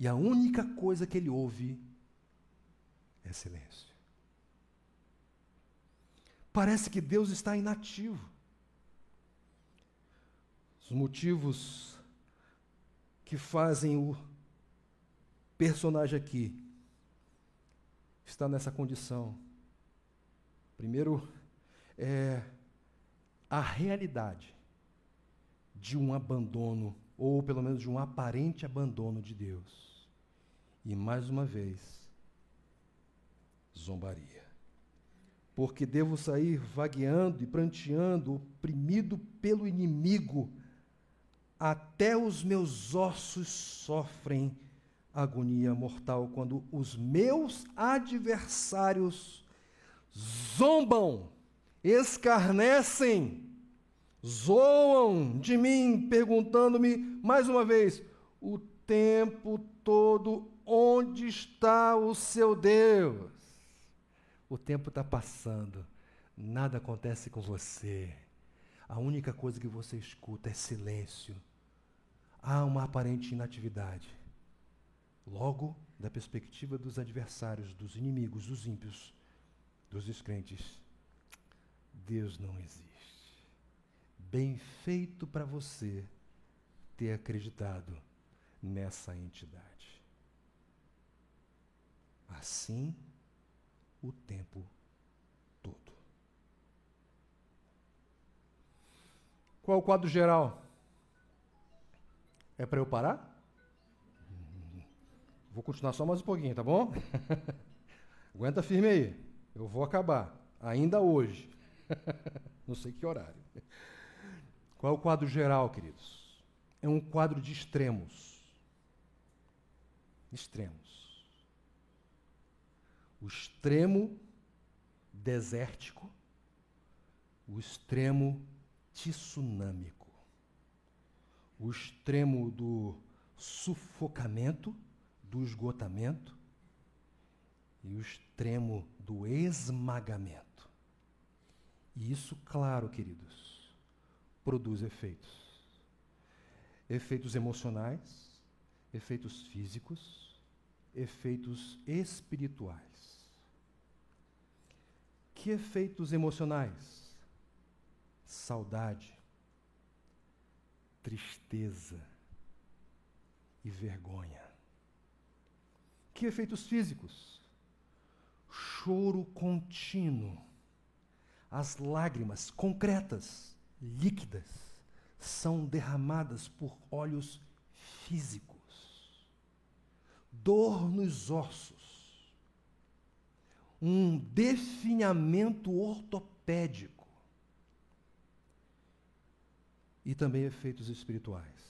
e a única coisa que ele ouve é silêncio. Parece que Deus está inativo. Os motivos que fazem o personagem aqui estar nessa condição. Primeiro, é a realidade de um abandono, ou pelo menos de um aparente abandono de Deus. E mais uma vez, zombaria. Porque devo sair vagueando e pranteando, oprimido pelo inimigo, até os meus ossos sofrem agonia mortal quando os meus adversários zombam, escarnecem, zoam de mim, perguntando-me mais uma vez: o tempo todo, onde está o seu Deus? O tempo está passando, nada acontece com você. A única coisa que você escuta é silêncio há uma aparente inatividade. Logo, da perspectiva dos adversários, dos inimigos, dos ímpios, dos descrentes, Deus não existe. Bem feito para você ter acreditado nessa entidade. Assim, o tempo todo. Qual o quadro geral? É para eu parar? Vou continuar só mais um pouquinho, tá bom? [laughs] Aguenta firme aí. Eu vou acabar. Ainda hoje. [laughs] Não sei que horário. Qual é o quadro geral, queridos? É um quadro de extremos. Extremos. O extremo desértico, o extremo tsunâmico o extremo do sufocamento, do esgotamento e o extremo do esmagamento. E isso, claro, queridos, produz efeitos. Efeitos emocionais, efeitos físicos, efeitos espirituais. Que efeitos emocionais? Saudade, tristeza e vergonha. Que efeitos físicos? Choro contínuo. As lágrimas concretas, líquidas, são derramadas por olhos físicos. Dor nos ossos. Um definhamento ortopédico e também efeitos espirituais.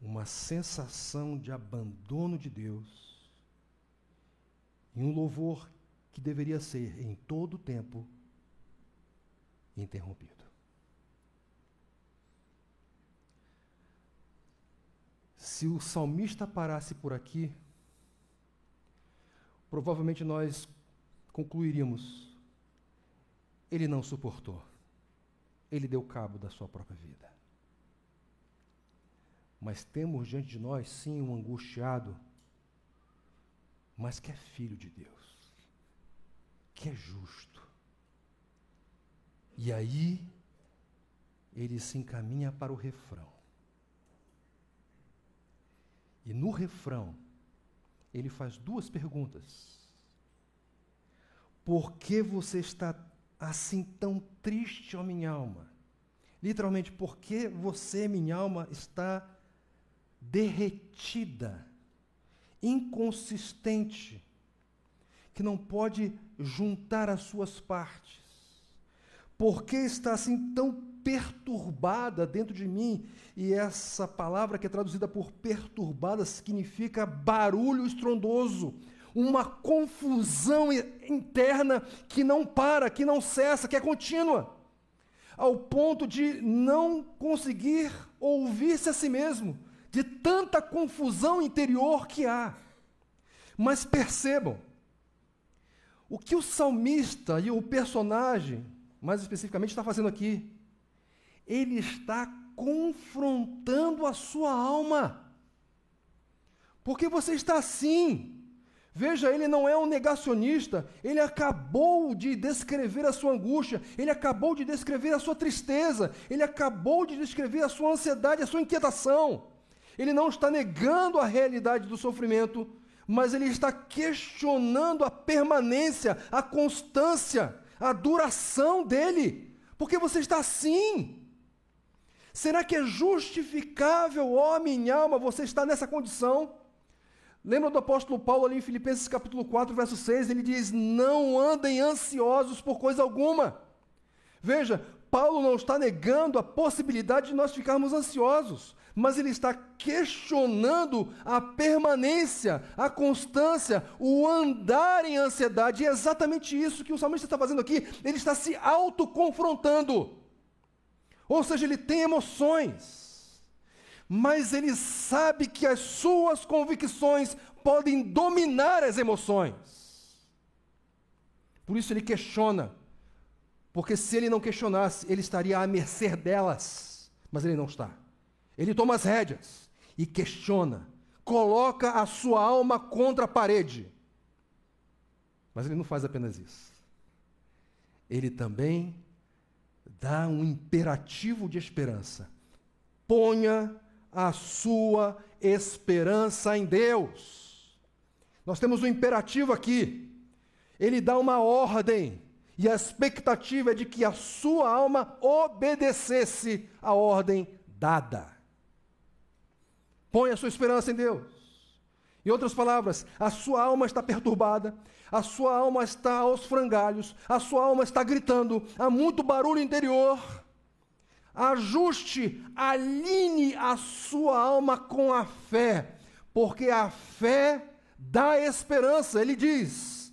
Uma sensação de abandono de Deus e um louvor que deveria ser em todo o tempo interrompido. Se o salmista parasse por aqui, provavelmente nós concluiríamos: ele não suportou ele deu cabo da sua própria vida. Mas temos diante de nós, sim, um angustiado, mas que é filho de Deus, que é justo. E aí, ele se encaminha para o refrão. E no refrão, ele faz duas perguntas. Por que você está assim tão triste, ó minha alma? Literalmente, porque você, minha alma, está derretida, inconsistente, que não pode juntar as suas partes? Por que está assim tão perturbada dentro de mim? E essa palavra que é traduzida por perturbada significa barulho estrondoso uma confusão interna que não para, que não cessa, que é contínua, ao ponto de não conseguir ouvir-se a si mesmo, de tanta confusão interior que há. Mas percebam, o que o salmista e o personagem, mais especificamente, está fazendo aqui? Ele está confrontando a sua alma. Porque você está assim. Veja, ele não é um negacionista, ele acabou de descrever a sua angústia, ele acabou de descrever a sua tristeza, ele acabou de descrever a sua ansiedade, a sua inquietação. Ele não está negando a realidade do sofrimento, mas ele está questionando a permanência, a constância, a duração dele. Porque você está assim. Será que é justificável, ó minha alma, você estar nessa condição? Lembra do apóstolo Paulo ali em Filipenses capítulo 4, verso 6, ele diz: "Não andem ansiosos por coisa alguma". Veja, Paulo não está negando a possibilidade de nós ficarmos ansiosos, mas ele está questionando a permanência, a constância, o andar em ansiedade. E é exatamente isso que o salmista está fazendo aqui. Ele está se autoconfrontando. Ou seja, ele tem emoções, mas ele sabe que as suas convicções podem dominar as emoções. Por isso ele questiona, porque se ele não questionasse, ele estaria à mercê delas, mas ele não está. Ele toma as rédeas e questiona, coloca a sua alma contra a parede. Mas ele não faz apenas isso. Ele também dá um imperativo de esperança. Ponha a sua esperança em Deus. Nós temos um imperativo aqui. Ele dá uma ordem. E a expectativa é de que a sua alma obedecesse a ordem dada. Ponha a sua esperança em Deus. Em outras palavras, a sua alma está perturbada, a sua alma está aos frangalhos, a sua alma está gritando, há muito barulho interior. Ajuste, alinhe a sua alma com a fé, porque a fé dá esperança. Ele diz: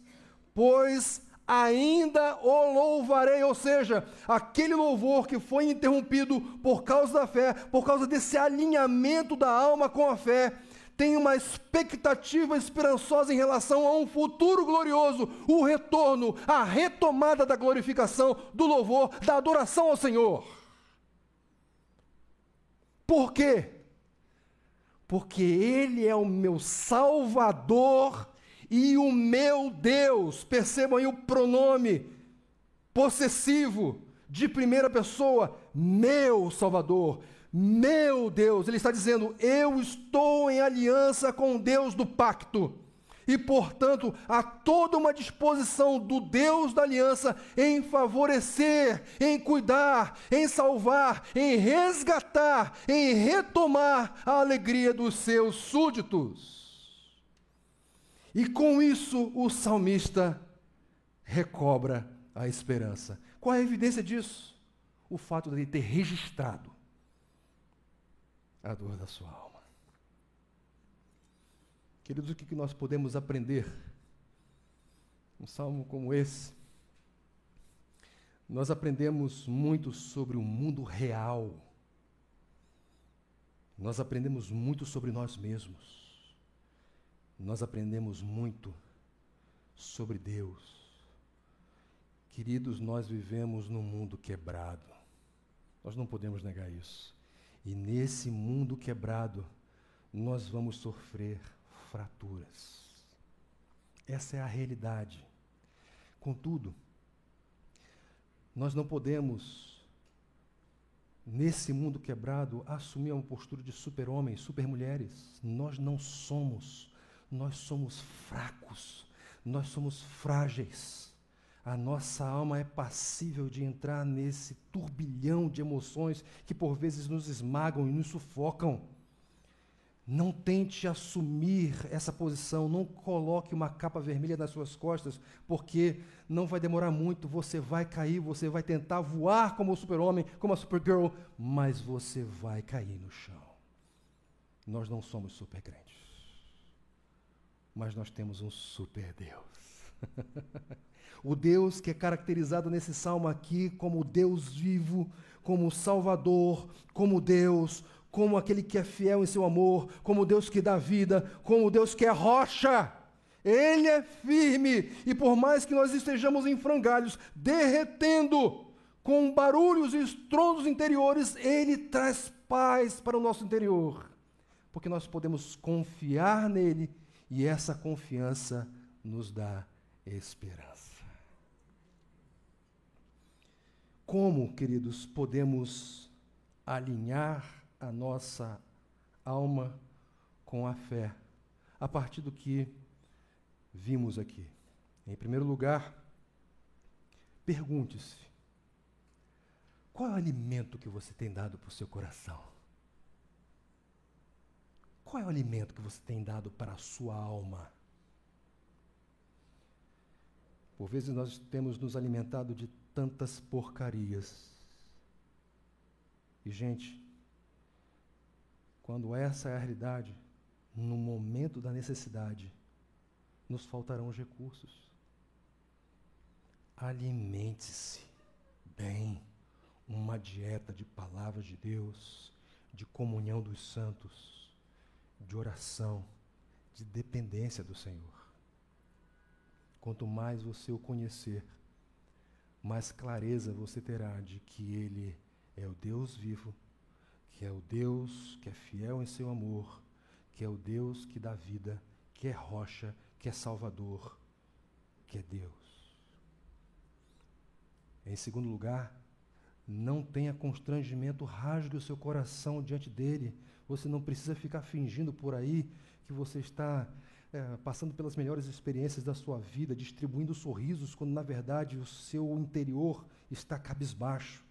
Pois ainda o louvarei, ou seja, aquele louvor que foi interrompido por causa da fé, por causa desse alinhamento da alma com a fé, tem uma expectativa esperançosa em relação a um futuro glorioso, o retorno, a retomada da glorificação, do louvor, da adoração ao Senhor. Por quê? Porque Ele é o meu Salvador e o meu Deus. Percebam aí o pronome possessivo de primeira pessoa, meu Salvador meu Deus, ele está dizendo: eu estou em aliança com o Deus do pacto. E, portanto, há toda uma disposição do Deus da aliança em favorecer, em cuidar, em salvar, em resgatar, em retomar a alegria dos seus súditos. E com isso o salmista recobra a esperança. Qual é a evidência disso? O fato de ele ter registrado a dor da sua alma. Queridos, o que nós podemos aprender? Um salmo como esse. Nós aprendemos muito sobre o mundo real. Nós aprendemos muito sobre nós mesmos. Nós aprendemos muito sobre Deus. Queridos, nós vivemos num mundo quebrado. Nós não podemos negar isso. E nesse mundo quebrado, nós vamos sofrer fraturas. Essa é a realidade. Contudo, nós não podemos, nesse mundo quebrado, assumir uma postura de super-homens, super-mulheres. Nós não somos. Nós somos fracos. Nós somos frágeis a nossa alma é passível de entrar nesse turbilhão de emoções que por vezes nos esmagam e nos sufocam. Não tente assumir essa posição, não coloque uma capa vermelha nas suas costas, porque não vai demorar muito, você vai cair, você vai tentar voar como o super-homem, como a supergirl, mas você vai cair no chão. Nós não somos super crentes, mas nós temos um super Deus. [laughs] O Deus que é caracterizado nesse salmo aqui como Deus vivo, como Salvador, como Deus, como aquele que é fiel em seu amor, como Deus que dá vida, como Deus que é rocha. Ele é firme, e por mais que nós estejamos em frangalhos, derretendo, com barulhos e estrondos interiores, Ele traz paz para o nosso interior, porque nós podemos confiar nele e essa confiança nos dá esperança. Como, queridos, podemos alinhar a nossa alma com a fé, a partir do que vimos aqui? Em primeiro lugar, pergunte-se: qual é o alimento que você tem dado para o seu coração? Qual é o alimento que você tem dado para a sua alma? Por vezes nós temos nos alimentado de tantas porcarias. E, gente, quando essa é a realidade, no momento da necessidade, nos faltarão os recursos. Alimente-se bem, uma dieta de palavras de Deus, de comunhão dos santos, de oração, de dependência do Senhor. Quanto mais você o conhecer, mais clareza você terá de que Ele é o Deus vivo, que é o Deus que é fiel em seu amor, que é o Deus que dá vida, que é rocha, que é Salvador, que é Deus. Em segundo lugar, não tenha constrangimento, rasgue o seu coração diante dele. Você não precisa ficar fingindo por aí que você está é, passando pelas melhores experiências da sua vida, distribuindo sorrisos, quando na verdade o seu interior está cabisbaixo.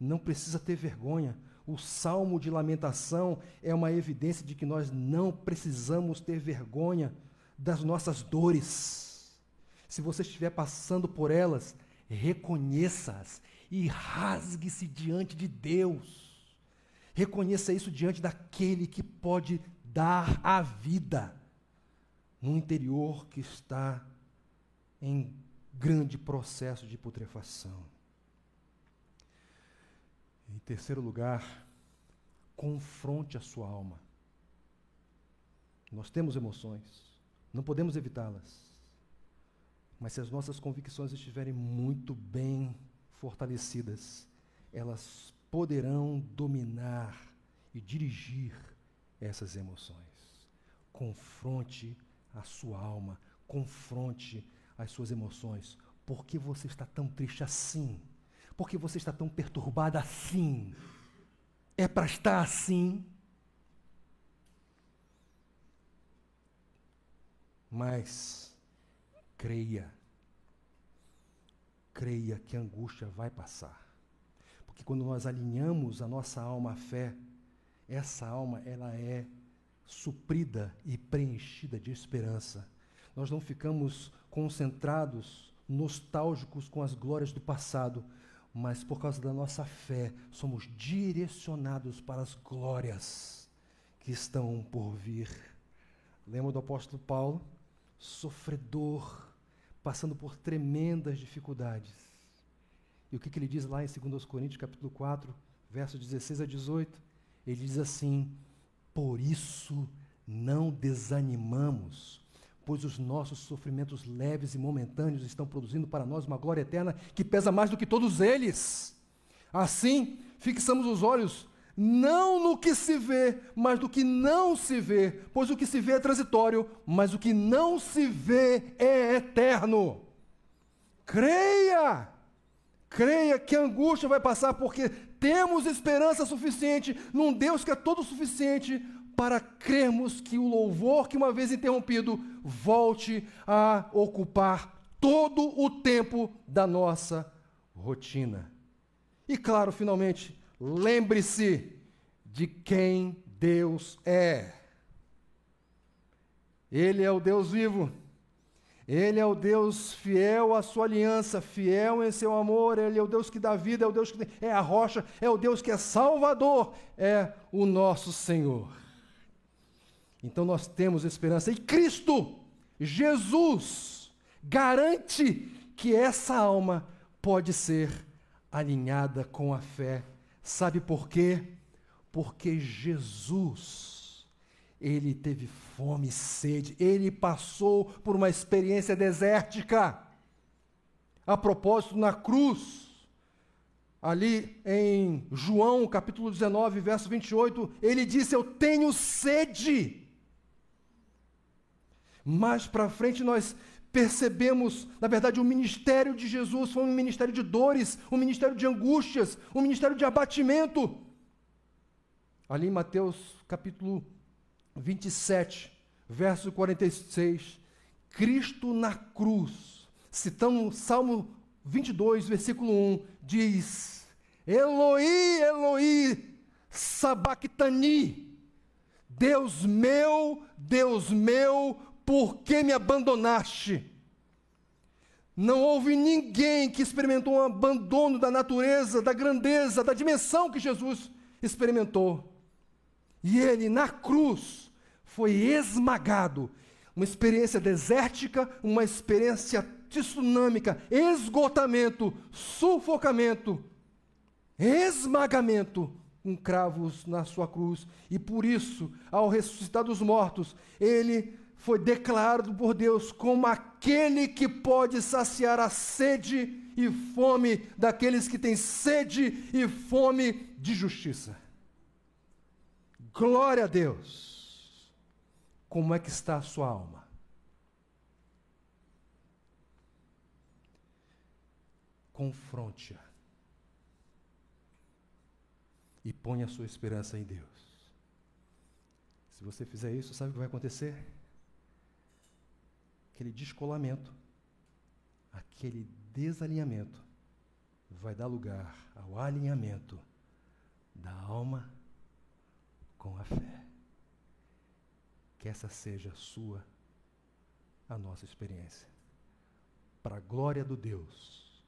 Não precisa ter vergonha. O salmo de lamentação é uma evidência de que nós não precisamos ter vergonha das nossas dores. Se você estiver passando por elas, reconheça-as e rasgue-se diante de Deus. Reconheça isso diante daquele que pode dar a vida no interior que está em grande processo de putrefação. Em terceiro lugar, confronte a sua alma. Nós temos emoções, não podemos evitá-las. Mas se as nossas convicções estiverem muito bem fortalecidas, elas poderão dominar e dirigir essas emoções. Confronte a sua alma, confronte as suas emoções. Por que você está tão triste assim? Por que você está tão perturbada assim? É para estar assim? Mas creia, creia que a angústia vai passar. Porque quando nós alinhamos a nossa alma à fé, essa alma ela é suprida e preenchida de esperança. Nós não ficamos concentrados, nostálgicos com as glórias do passado, mas por causa da nossa fé, somos direcionados para as glórias que estão por vir. Lembra do apóstolo Paulo? Sofredor, passando por tremendas dificuldades. E o que, que ele diz lá em 2 Coríntios capítulo 4, versos 16 a 18? Ele diz assim: por isso não desanimamos, pois os nossos sofrimentos leves e momentâneos estão produzindo para nós uma glória eterna que pesa mais do que todos eles. Assim, fixamos os olhos não no que se vê, mas no que não se vê, pois o que se vê é transitório, mas o que não se vê é eterno. Creia! Creia que a angústia vai passar, porque temos esperança suficiente num Deus que é todo suficiente para crermos que o louvor que uma vez interrompido volte a ocupar todo o tempo da nossa rotina. E claro, finalmente, lembre-se de quem Deus é. Ele é o Deus vivo ele é o Deus fiel à sua aliança, fiel em seu amor, Ele é o Deus que dá vida, é o Deus que é a rocha, é o Deus que é salvador, é o nosso Senhor. Então nós temos esperança. E Cristo, Jesus, garante que essa alma pode ser alinhada com a fé. Sabe por quê? Porque Jesus, ele teve fome e sede, ele passou por uma experiência desértica. A propósito, na cruz, ali em João capítulo 19, verso 28, ele disse: Eu tenho sede. Mais para frente nós percebemos, na verdade, o ministério de Jesus foi um ministério de dores, um ministério de angústias, um ministério de abatimento. Ali em Mateus capítulo 27, verso 46, Cristo na cruz, citando Salmo 22, versículo 1, diz: Eloi, Eloi, sabactani, Deus meu, Deus meu, por que me abandonaste? Não houve ninguém que experimentou um abandono da natureza, da grandeza, da dimensão que Jesus experimentou. E ele, na cruz, foi esmagado. Uma experiência desértica, uma experiência tsunâmica, esgotamento, sufocamento, esmagamento com cravos na sua cruz. E por isso, ao ressuscitar dos mortos, ele foi declarado por Deus como aquele que pode saciar a sede e fome daqueles que têm sede e fome de justiça. Glória a Deus. Como é que está a sua alma? Confronte-a. E ponha a sua esperança em Deus. Se você fizer isso, sabe o que vai acontecer? aquele descolamento, aquele desalinhamento, vai dar lugar ao alinhamento da alma com a fé. Que essa seja a sua, a nossa experiência. Para a glória do Deus,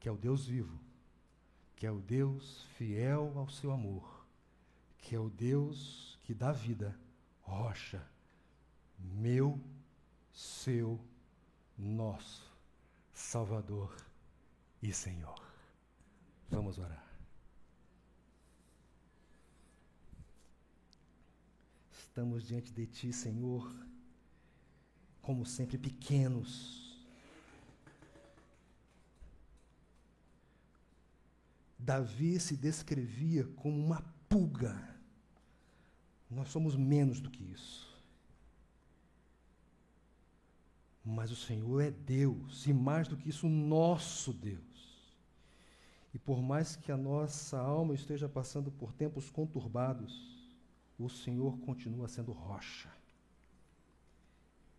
que é o Deus vivo, que é o Deus fiel ao seu amor, que é o Deus que dá vida, rocha, meu seu, nosso Salvador e Senhor. Vamos orar. Estamos diante de Ti, Senhor, como sempre pequenos. Davi se descrevia como uma pulga. Nós somos menos do que isso. Mas o Senhor é Deus, e mais do que isso, nosso Deus. E por mais que a nossa alma esteja passando por tempos conturbados, o Senhor continua sendo rocha.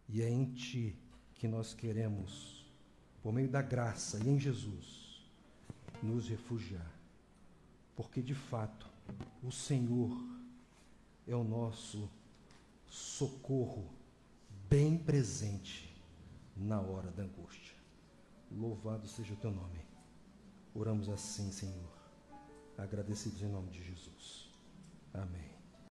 E é em Ti que nós queremos, por meio da graça e em Jesus, nos refugiar. Porque de fato, o Senhor é o nosso socorro bem presente na hora da angústia. Louvado seja o teu nome. Oramos assim, Senhor, agradecidos em nome de Jesus. Amém.